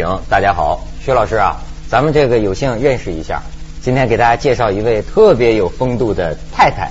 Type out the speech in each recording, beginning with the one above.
天行，大家好，薛老师啊，咱们这个有幸认识一下，今天给大家介绍一位特别有风度的太太，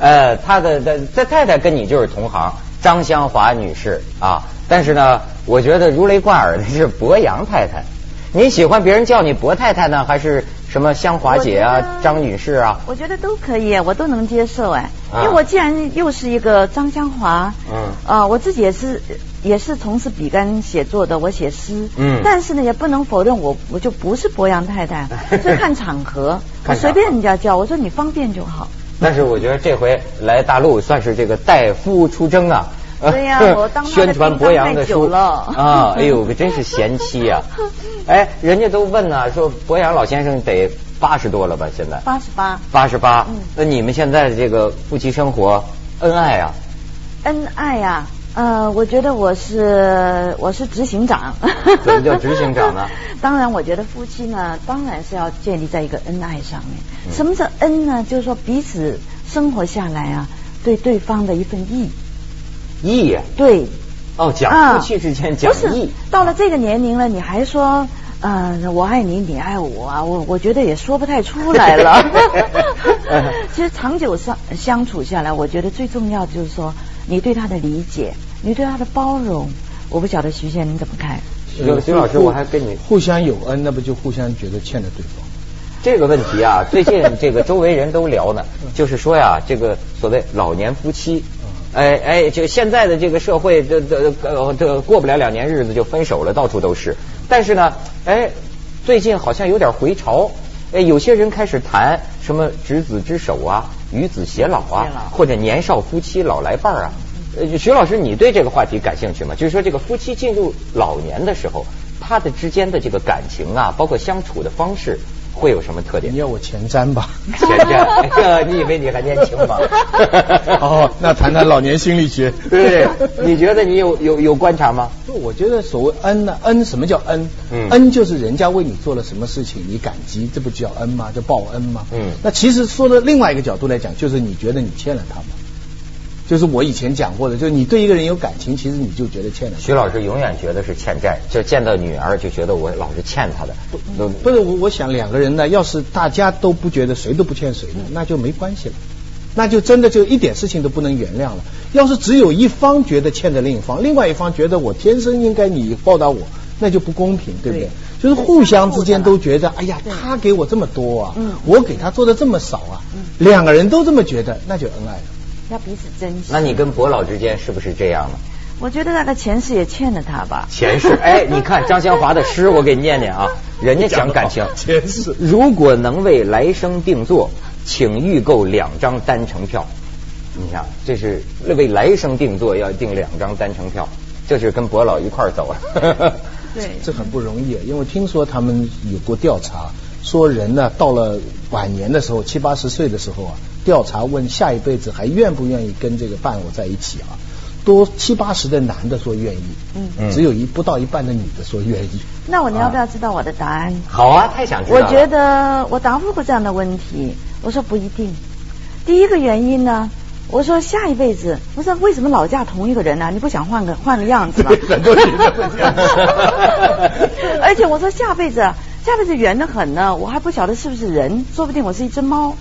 呃，她的的这太太跟你就是同行，张香华女士啊，但是呢，我觉得如雷贯耳的是博洋太太，你喜欢别人叫你博太太呢，还是？什么香华姐啊，张女士啊，我觉得都可以，我都能接受哎，因为我既然又是一个张香华，嗯，啊，我自己也是也是从事笔杆写作的，我写诗，嗯，但是呢，也不能否认我我就不是博洋太太，这看场合，我随便人家叫，我说你方便就好。但是我觉得这回来大陆算是这个代夫出征啊。对呀，我当宣传博洋的书啊，哎呦，可真是贤妻呀！哎，人家都问呢，说博洋老先生得八十多了吧？现在八十八，八十八。那你们现在的这个夫妻生活恩爱啊？恩爱呀，呃，我觉得我是我是执行长。怎么叫执行长呢？当然，我觉得夫妻呢，当然是要建立在一个恩爱上面。什么是恩呢？就是说彼此生活下来啊，对对方的一份义。义对哦，讲夫妻之间讲义。到了这个年龄了，你还说呃我爱你，你爱我啊？我我觉得也说不太出来了。其实长久相相处下来，我觉得最重要的就是说你对他的理解，你对他的包容。我不晓得徐先生怎么看？徐徐老师，我还跟你互相有恩，那不就互相觉得欠着对方？这个问题啊，最近这个周围人都聊呢，就是说呀，这个所谓老年夫妻。哎哎，就现在的这个社会，这这呃这过不了两年日子就分手了，到处都是。但是呢，哎，最近好像有点回潮，哎，有些人开始谈什么执子之手啊，与子偕老啊，或者年少夫妻老来伴啊。呃，徐老师，你对这个话题感兴趣吗？就是说，这个夫妻进入老年的时候，他的之间的这个感情啊，包括相处的方式。会有什么特点？你要我前瞻吧？前瞻，你以为你还年轻吗？哦，那谈谈老年心理学。对，你觉得你有有有观察吗？就我觉得所谓恩呢，恩什么叫恩？嗯，恩就是人家为你做了什么事情，你感激，这不叫恩吗？叫报恩吗？嗯，那其实说的另外一个角度来讲，就是你觉得你欠了他吗？就是我以前讲过的，就是你对一个人有感情，其实你就觉得欠了。徐老师永远觉得是欠债，就见到女儿就觉得我老是欠她的。不，不是我，我想两个人呢，要是大家都不觉得谁都不欠谁的，那就没关系了，那就真的就一点事情都不能原谅了。要是只有一方觉得欠着另一方，另外一方觉得我天生应该你报答我，那就不公平，对不对？就是互相之间都觉得，哎呀，他给我这么多啊，我给他做的这么少啊，两个人都这么觉得，那就恩爱了。要彼此珍惜。那你跟伯老之间是不是这样呢？我觉得那个前世也欠了他吧。前世，哎，你看张香华的诗，我给你念念啊。人家讲感情，前世如果能为来生定做，请预购两张单程票。你想，这是为来生定做，要订两张单程票，这是跟伯老一块儿走啊。对，这很不容易，因为听说他们有过调查，说人呢到了晚年的时候，七八十岁的时候啊。调查问下一辈子还愿不愿意跟这个伴我在一起啊？多七八十的男的说愿意，嗯，只有一不到一半的女的说愿意。那我你要不要知道我的答案？好啊，太想知道。我觉得我答复过这样的问题，我说不一定。第一个原因呢，我说下一辈子，我说为什么老嫁同一个人呢？你不想换个换个样子吗？很多女的会这样。而且我说下辈子，下辈子圆的很呢，我还不晓得是不是人，说不定我是一只猫。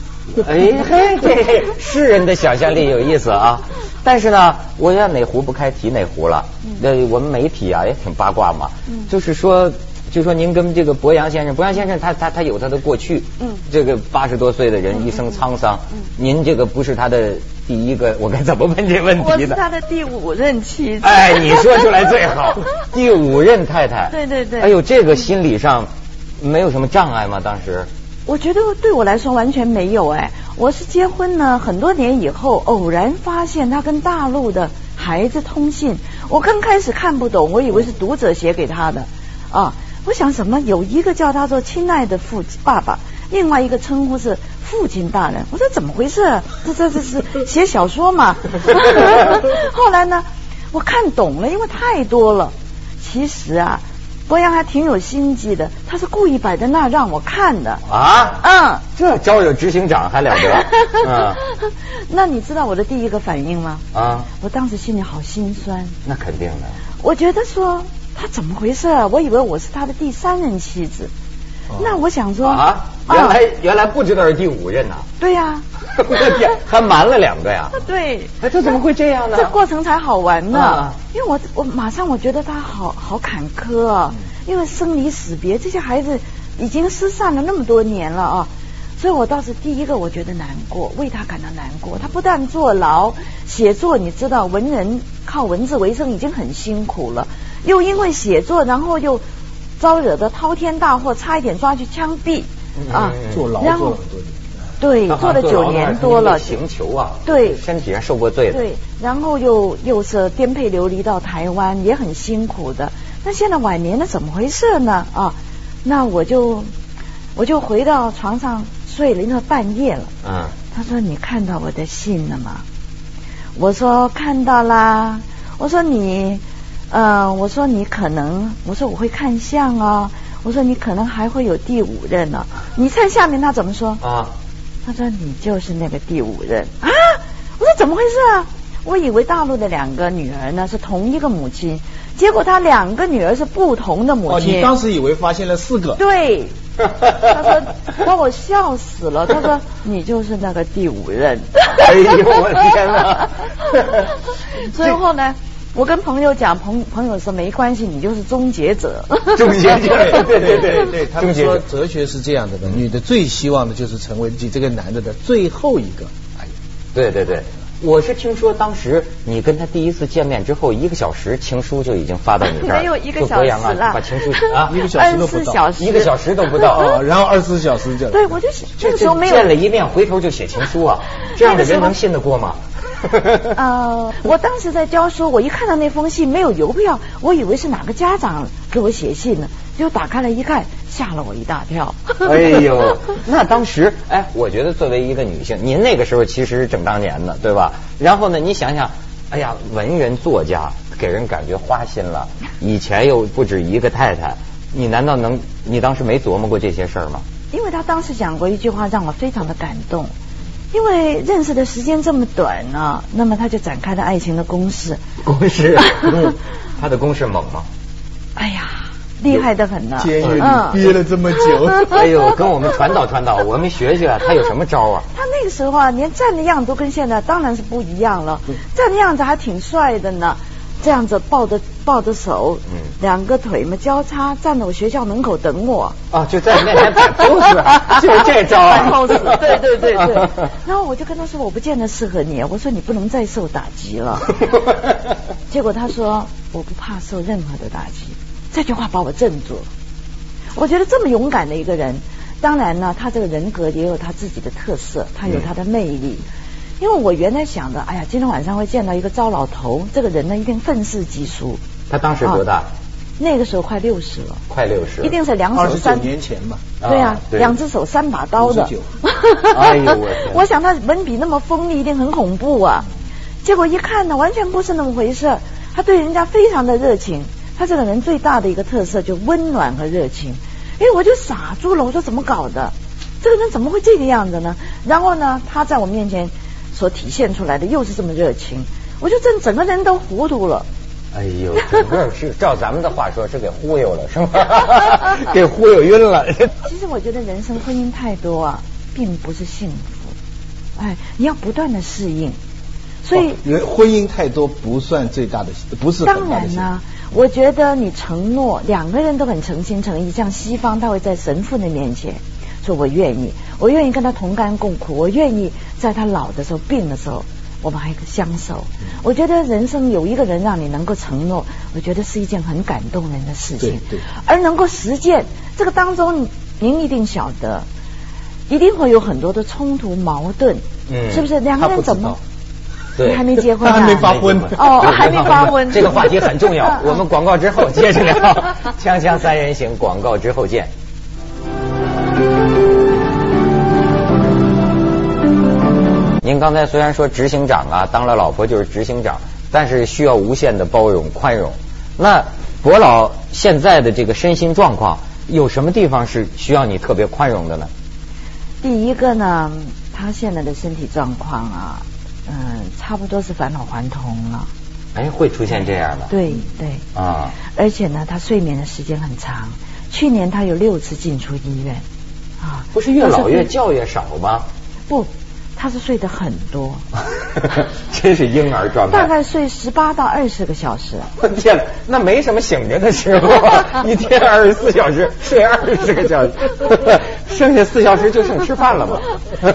哎嘿，这世人的想象力有意思啊！但是呢，我要哪壶不开提哪壶了。那我们媒体啊也挺八卦嘛，就是说，就说您跟这个博洋先生，博洋先生他他他有他的过去，嗯，这个八十多岁的人一生沧桑，嗯，您这个不是他的第一个，我该怎么问这问题呢？我是他的第五任妻子。哎，你说出来最好，第五任太太。对对对。哎呦，这个心理上没有什么障碍吗？当时？我觉得对我来说完全没有哎，我是结婚呢很多年以后偶然发现他跟大陆的孩子通信，我刚开始看不懂，我以为是读者写给他的啊，我想什么有一个叫他做亲爱的父爸爸，另外一个称呼是父亲大人，我说怎么回事？这这这是写小说嘛？后来呢，我看懂了，因为太多了，其实啊。博洋还挺有心机的，他是故意摆在那儿让我看的。啊？嗯，这招惹执行长还了得？嗯，那你知道我的第一个反应吗？啊，我当时心里好心酸。那肯定的。我觉得说，他怎么回事？我以为我是他的第三任妻子。哦那我想说啊，原来原来不知道是第五任呐。对呀，我天，还瞒了两个呀？对，哎，这怎么会这样呢？这过程才好玩呢。啊因为我我马上我觉得他好好坎坷啊，因为生离死别，这些孩子已经失散了那么多年了啊。所以我倒是第一个我觉得难过，为他感到难过。他不但坐牢，写作你知道，文人靠文字为生已经很辛苦了，又因为写作，然后又招惹的滔天大祸，差一点抓去枪毙啊嗯！坐牢然后坐了很多年。对，他好坐了九年多了，刑求啊，对身体还受过罪的。对，然后又又是颠沛流离到台湾，也很辛苦的。那现在晚年了，怎么回事呢？啊，那我就我就回到床上睡了，因为半夜了。嗯，他说：“你看到我的信了吗？”我说：“看到啦。”我说：“你，呃，我说你可能，我说我会看相哦。我说你可能还会有第五任呢、你看下面他怎么说？啊，他说你就是那个第五任啊！我说怎么回事啊？我以为大陆的两个女儿呢是同一个母亲，结果他两个女儿是不同的母哦，亲。你当时以为发现了四个？对，他说把我笑死了。他说你就是那个第五任。哎呦我的天哪 最后呢，我跟朋友讲，朋朋友说没关系，你就是终结者。终结者对对对对，他们说终结者哲学是这样的的，女的最希望的就是成为你这个男的的最后一个。哎呀，对对对，我是听说当时你跟他第一次见面之后，一个小时情书就已经发到你这儿，没有一个就小时博洋啊，了，把情书啊，一个小时都不到小时，一个小时都不到哦，然后二十四小时就对，我就那这个时候没有。见了一面，回头就写情书啊，这样的人能信得过吗？呃，我当时在教书，我一看到那封信没有邮票，我以为是哪个家长给我写信呢，结果打开来一看，吓了我一大跳。哎呦，那当时，哎，我觉得作为一个女性，您那个时候其实是正当年呢，对吧？然后呢，你想想，哎呀，文人作家给人感觉花心了，以前又不止一个太太，你难道能，你当时没琢磨过这些事儿吗？因为他当时讲过一句话，让我非常的感动。因为认识的时间这么短呢、那么他就展开了爱情的攻势。攻势，嗯，他的攻势猛吗？哎呀，厉害的很呢。监狱里嗯憋了这么久，哎呦，跟我们传导传导，我们学学 他有什么招啊？他那个时候啊，连站的样子都跟现在当然是不一样了。嗯站的样子还挺帅的呢，这样子抱着抱着手，嗯两个腿嘛交叉，站在我学校门口等我。啊，就在你面前摆 pose，就是这招啊 pose，对对对对。然后我就跟他说，我不见得适合你，我说你不能再受打击了。结果他说我不怕受任何的打击，这句话把我镇住了。我觉得这么勇敢的一个人，当然呢，他这个人格也有他自己的特色，他有他的魅力。因为我原来想的，哎呀，今天晚上会见到一个糟老头，这个人呢一定愤世嫉俗。他当时多大？那个时候快六十了，快六十，一定是两二十九手三年前嘛。对啊啊，两只手三把刀的59。哎呦我 我想他文笔那么锋利，一定很恐怖啊。结果一看呢，完全不是那么回事。他对人家非常的热情。他这个人最大的一个特色就温暖和热情。哎，我就傻住了，我说怎么搞的？这个人怎么会这个样子呢？然后呢，他在我面前所体现出来的又是这么热情，我就整整个人都糊涂了。哎呦，整个是照咱们的话说是给忽悠了，是吗？给忽悠晕了。其实我觉得人生婚姻太多啊，并不是幸福。哎，你要不断的适应。所以婚姻太多不算最大的，不是当然啦、我觉得你承诺两个人都很诚心诚意，像西方他会在神父的面前说我愿意，我愿意跟他同甘共苦，我愿意在他老的时候病的时候，我们还相守。嗯我觉得人生有一个人让你能够承诺，我觉得是一件很感动人的事情。对对而能够实践这个当中，您一定晓得，一定会有很多的冲突矛盾，嗯是不是？两个人怎么？对你还没结婚、啊，他还没发婚哦，还没发婚。这个话题很重要 我们广告之后接着聊，锵锵三人行，广告之后见。您刚才虽然说执行长啊，当了老婆就是执行长，但是需要无限的包容宽容。那伯老现在的这个身心状况，有什么地方是需要你特别宽容的呢？第一个呢，他现在的身体状况啊，嗯，差不多是返老还童了。哎，会出现这样的？对对。啊。而且呢，他睡眠的时间很长。去年他有六次进出医院。啊。不是越老越觉越少吗？不。他是睡得很多，真是婴儿状态。大概睡十八到二十个小时。我天，那没什么醒着的时候，一天二十四小时睡二十个小时，剩下四小时就剩吃饭了嘛。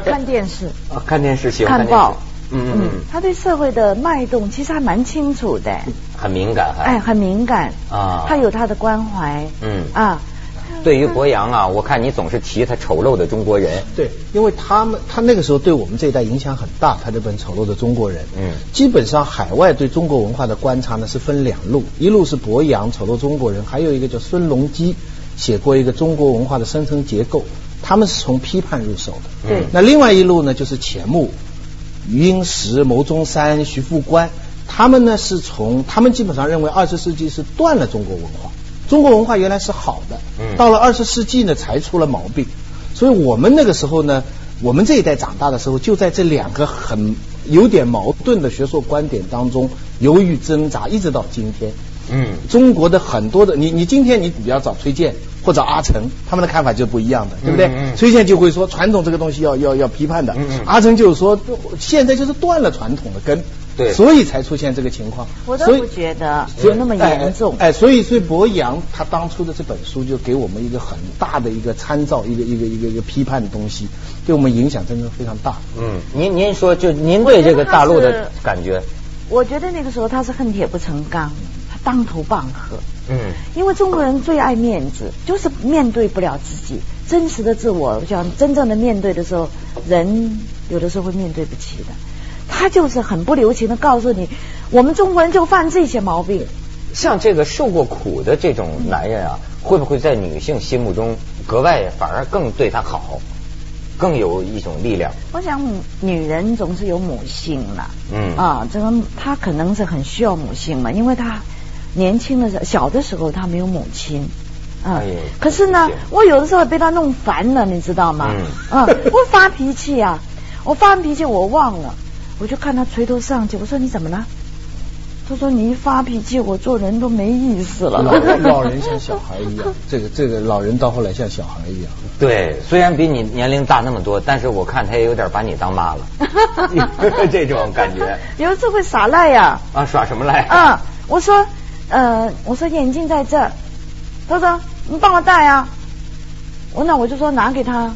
看电视。啊，看电视，喜欢看报。嗯嗯。他对社会的脉动其实还蛮清楚的。很敏感，哎，很敏感啊。他有他的关怀。嗯啊。对于博洋啊，我看你总是提他丑陋的中国人。对，因为他们他那个时候对我们这一代影响很大。他这本丑陋的中国人，嗯，基本上海外对中国文化的观察呢是分两路，一路是博洋丑陋中国人，还有一个叫孙隆基写过一个中国文化的生成结构，他们是从批判入手的。对。那另外一路呢，就是钱穆、余英时、牟宗山、徐复观，他们呢是从他们基本上认为二十世纪是断了中国文化。中国文化原来是好的，到了二十世纪呢才出了毛病，所以我们那个时候呢，我们这一代长大的时候，就在这两个很有点矛盾的学术观点当中犹豫挣扎，一直到今天。嗯，中国的很多的你你今天你比较找崔健或者阿成，他们的看法就不一样的，对不对？嗯崔健就会说传统这个东西要要要批判的，嗯阿成就是说现在就是断了传统的根。对，所以才出现这个情况。我都不觉得有那么严重。哎，所以所以博洋他当初的这本书就给我们一个很大的一个参照，一个一个一个一个批判的东西，对我们影响真的非常大。嗯，您您说就您对这个大陆的感觉？我觉得那个时候他是恨铁不成钢，他当头棒喝。嗯，因为中国人最爱面子，就是面对不了自己真实的自我，我想真正的面对的时候，人有的时候会面对不起的。他就是很不留情的告诉你，我们中国人就犯这些毛病。像这个受过苦的这种男人啊，会不会在女性心目中格外反而更对他好，更有一种力量？我想女人总是有母性嘛，嗯啊，这个她可能是很需要母性嘛，因为她年轻的时候小的时候他没有母亲，啊，可是呢，我有的时候被他弄烦了，你知道吗？嗯，我发脾气啊，我发完脾气我忘了。我就看他垂头丧气，我说你怎么了？他说你一发脾气，我做人都没意思了。老人老人像小孩一样，这个这个老人到后来像小孩一样。对，虽然比你年龄大那么多，但是我看他也有点把你当妈了，这种感觉。有一次会耍赖呀。啊，耍什么赖？嗯，我说，呃，我说眼镜在这儿，他说你帮我戴啊。我那我就说拿给他。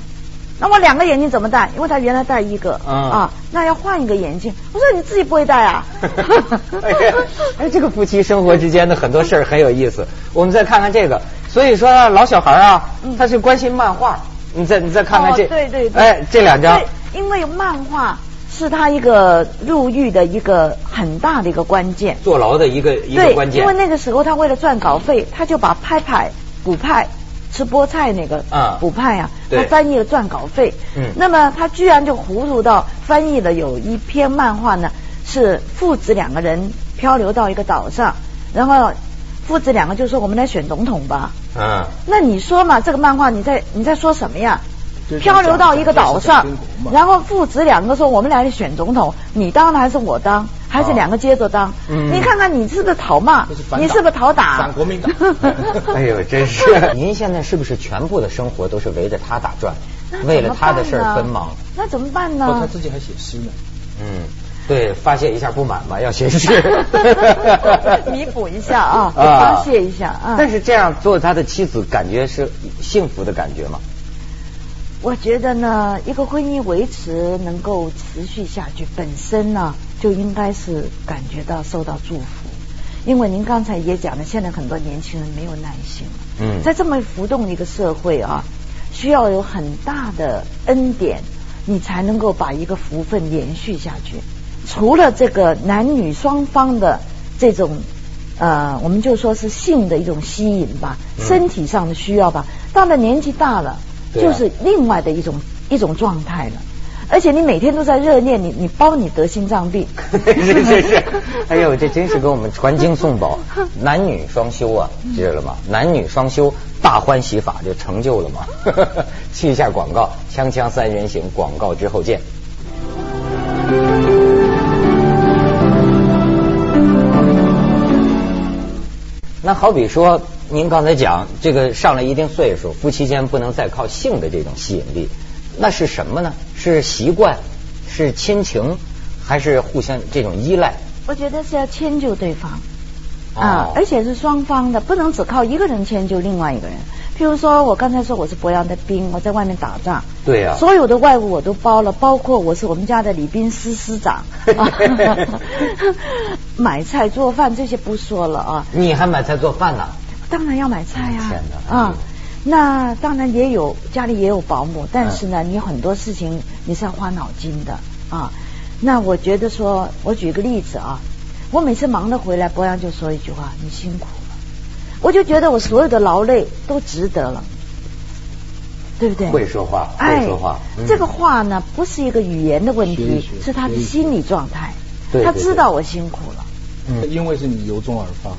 那我两个眼镜怎么戴？因为他原来戴一个啊，那要换一个眼镜。我说你自己不会戴啊？哎，这个夫妻生活之间的很多事儿很有意思。我们再看看这个，所以说老小孩啊，他是关心漫画。你再你再看看这，对对对，哎，这两张。因为漫画是他一个入狱的一个很大的一个关键，坐牢的一个一个关键。因为那个时候他为了赚稿费，他就把派派补派。吃菠菜那个补派啊，他翻译了赚稿费。嗯，那么他居然就糊涂到翻译了有一篇漫画呢，是父子两个人漂流到一个岛上，然后父子两个就说我们来选总统吧。嗯，那你说嘛，这个漫画你在你在说什么呀？漂流到一个岛上，然后父子两个说我们来选总统，你当还是我当？还是两个接着当，你看看你是不是讨骂？你是不是讨打？反国民党。哎呦，真是！您现在是不是全部的生活都是围着他打转？为了他的事儿奔忙？那怎么办呢？他自己还写诗呢。嗯，对，发泄一下不满嘛，要写诗。弥补一下啊，发泄一下啊。但是这样做他的妻子，感觉是幸福的感觉吗？我觉得呢，一个婚姻维持能够持续下去，本身呢就应该是感觉到受到祝福。因为您刚才也讲了，现在很多年轻人没有耐心了。嗯，在这么浮动的一个社会啊，需要有很大的恩典，你才能够把一个福分延续下去。除了这个男女双方的这种呃，我们就说是性的一种吸引吧，身体上的需要吧，到了年纪大了。就是另外的一种一种状态了，而且你每天都在热恋，你你包你得心脏病。是是是，哎呦，这真是给我们传经送宝，男女双修啊，知道了吗？男女双修，大欢喜法就成就了嘛。去一下广告，锵锵三人行，广告之后见。那好比说，您刚才讲这个上了一定岁数，夫妻间不能再靠性的这种吸引力，那是什么呢？是习惯，是亲情，还是互相这种依赖？我觉得是要迁就对方哦啊，而且是双方的，不能只靠一个人迁就另外一个人。譬如说，我刚才说我是博洋的兵，我在外面打仗，对呀所有的外务我都包了，包括我是我们家的礼宾司司长，买菜做饭这些不说了啊，你还买菜做饭呢？当然要买菜呀、天哪啊。那当然也有家里也有保姆，但是呢，你很多事情你是要花脑筋的啊。那我觉得说，我举个例子啊，我每次忙了回来，博洋就说一句话：“你辛苦了。”我就觉得我所有的劳累都值得了，对不对？会说话，哎会说话。嗯这个话呢，不是一个语言的问题，是他的心理状态。他知道我辛苦了。嗯因为是你由衷而发。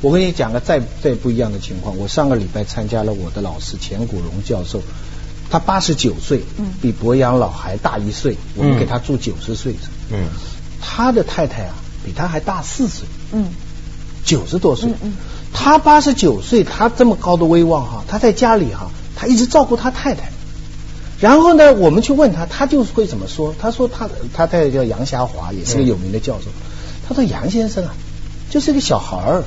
我跟你讲个再再不一样的情况，我上个礼拜参加了我的老师钱谷荣教授，他八十九岁，嗯。比博洋老还大一岁，我们嗯给他住九十岁，嗯。他的太太啊比他还大四岁，嗯。九十多岁。嗯嗯，他八十九岁，他这么高的威望哈，他在家里哈，他一直照顾他太太。然后呢，我们去问他，他就会怎么说？他说他他太太叫杨霞华，也是个有名的教授。他说杨先生啊，就是个小孩儿，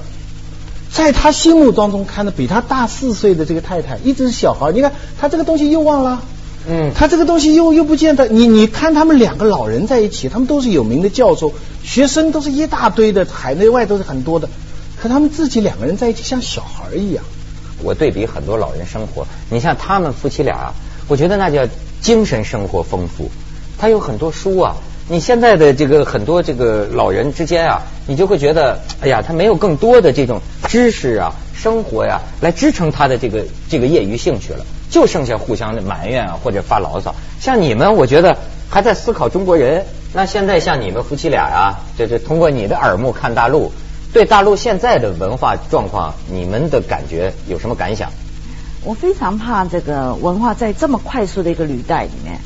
在他心目当中看的比他大四岁的这个太太一直是小孩。你看他这个东西又忘了。嗯，他这个东西又又不见得，你你看他们两个老人在一起，他们都是有名的教授，学生都是一大堆的，海内外都是很多的，可他们自己两个人在一起像小孩一样。我对比很多老人生活，你像他们夫妻俩，我觉得那叫精神生活丰富。他有很多书啊，你现在的这个很多这个老人之间啊，你就会觉得，哎呀，他没有更多的这种知识啊、生活呀、来支撑他的这个这个业余兴趣了，就剩下互相的埋怨啊或者发牢骚。像你们，我觉得还在思考中国人。那现在像你们夫妻俩呀、这这通过你的耳目看大陆，对大陆现在的文化状况，你们的感觉有什么感想？我非常怕这个文化在这么快速的一个履带里面，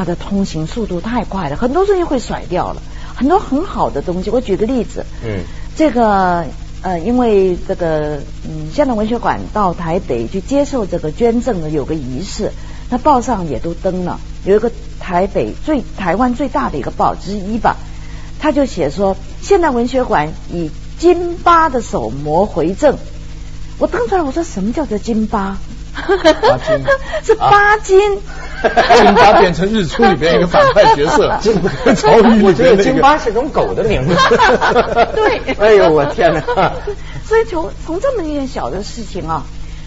它的通行速度太快了，很多东西会甩掉了，很多很好的东西。我举个例子，嗯这个呃，因为这个嗯，现代文学馆到台北去接受这个捐赠的有个仪式，那报上也都登了，有一个台北最台湾最大的一个报之一吧，他就写说现代文学馆以金巴的手模回赠。我登出来，我说什么叫做金巴？巴金是巴金。金巴变成日出里边一个反派角色，曹禺我觉得里边那个。京巴是种狗的名字。对哎呦，我天哪！所以从从这么一件小的事情啊，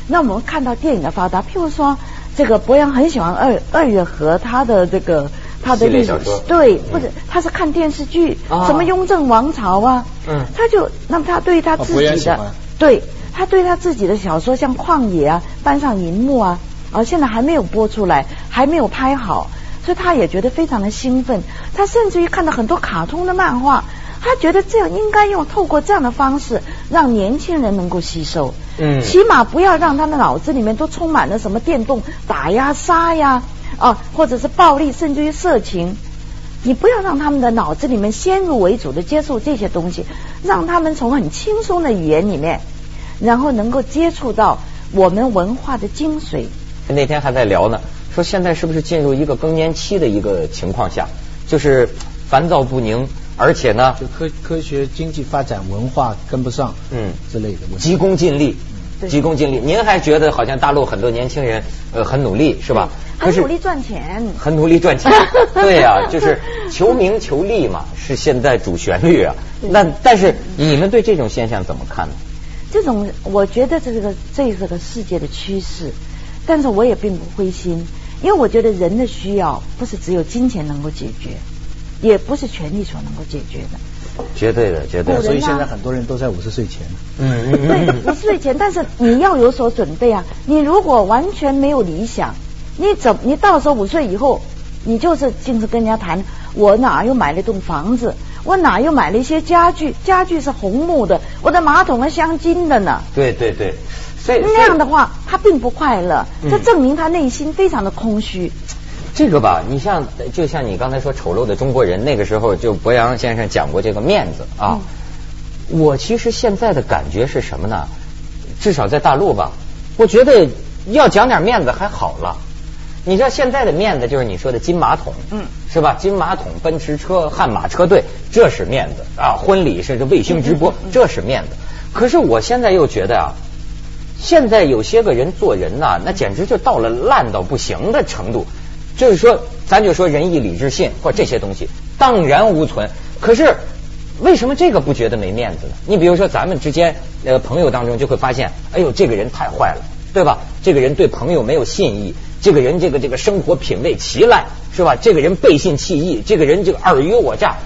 那我们看到电影的发达，譬如说这个博洋很喜欢二二月河他的这个他的历史对，或者他是看电视剧，啊什么雍正王朝啊，嗯他就那么他对他自己的、对他对他自己的小说像旷野啊搬上银幕啊，啊现在还没有播出来，还没有拍好，所以他也觉得非常的兴奋，他甚至于看到很多卡通的漫画。他觉得这样应该用透过这样的方式，让年轻人能够吸收。嗯起码不要让他的脑子里面都充满了什么电动打呀、杀呀，啊，或者是暴力，甚至于色情。你不要让他们的脑子里面先入为主的接受这些东西，让他们从很轻松的语言里面，然后能够接触到我们文化的精髓。那天还在聊呢，说现在是不是进入一个更年期的一个情况下，就是烦躁不宁，而且呢，就科科学经济发展文化跟不上，嗯之类的问题。急功近利，急功近利。您还觉得好像大陆很多年轻人呃很努力是吧？可是很努力赚钱。很努力赚钱，对呀、就是求名求利嘛，是现在主旋律啊。那但是你们对这种现象怎么看呢？这种我觉得这个这是个世界的趋势，但是我也并不灰心，因为我觉得人的需要不是只有金钱能够解决，也不是权力所能够解决的。绝对的，绝对的。所以现在很多人都在五十岁前。嗯对，五十岁前，但是你要有所准备啊！你如果完全没有理想，你怎你到时候五岁以后，你就是净是跟人家谈，我哪又买了一栋房子，我哪又买了一些家具，家具是红木的，我的马桶是镶金的呢。对对对，所以那样的话，他并不快乐，嗯这证明他内心非常的空虚。这个吧，你像就像你刚才说丑陋的中国人，那个时候就博洋先生讲过这个面子啊。我其实现在的感觉是什么呢？至少在大陆吧，我觉得要讲点面子还好了。你知道现在的面子就是你说的金马桶，嗯，是吧？金马桶、奔驰车、悍马车队，这是面子啊！婚礼甚至卫星直播，这是面子。可是我现在又觉得啊，现在有些个人做人呐，那简直就到了烂到不行的程度。就是说，咱就说仁义礼智信或这些东西，荡然无存。可是为什么这个不觉得没面子呢？你比如说咱们之间呃朋友当中就会发现，哎呦这个人太坏了，对吧？这个人对朋友没有信义。这个人这个这个生活品味奇烂是吧？这个人背信弃义，这个人这个尔虞我诈。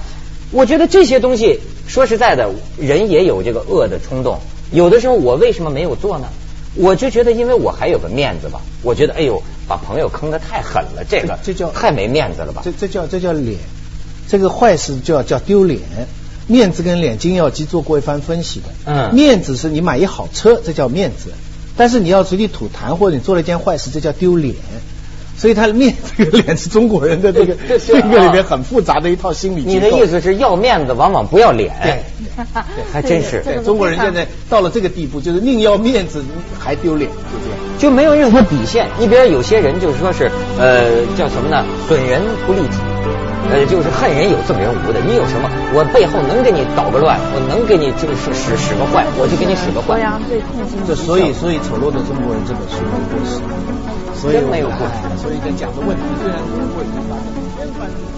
我觉得这些东西说实在的，人也有这个恶的冲动。有的时候我为什么没有做呢？我就觉得因为我还有个面子吧。我觉得哎呦，把朋友坑的太狠了，这个这叫太没面子了吧？这这叫这叫脸，这个坏事叫叫丢脸。面子跟脸，金耀基做过一番分析的。嗯，面子是你买一好车，这叫面子。但是你要随地吐痰，或者你做了一件坏事，这叫丢脸。所以他的面这个脸是中国人的这个这个里面很复杂的一套心理。你的意思是要面子，往往不要脸。对，还真是。对中国人现在到了这个地步，就是宁要面子还丢脸，就这样，就没有任何底线。你比如有些人就是说是呃叫什么呢？损人不利己。呃，就是恨人有赠人无的，你有什么？我背后能给你捣个乱，我能给你就是使使个坏，我就给你使个坏。这所以所以丑陋的中国人这本书没有过时，所以没有过时。所以在讲的问题虽然不会发生。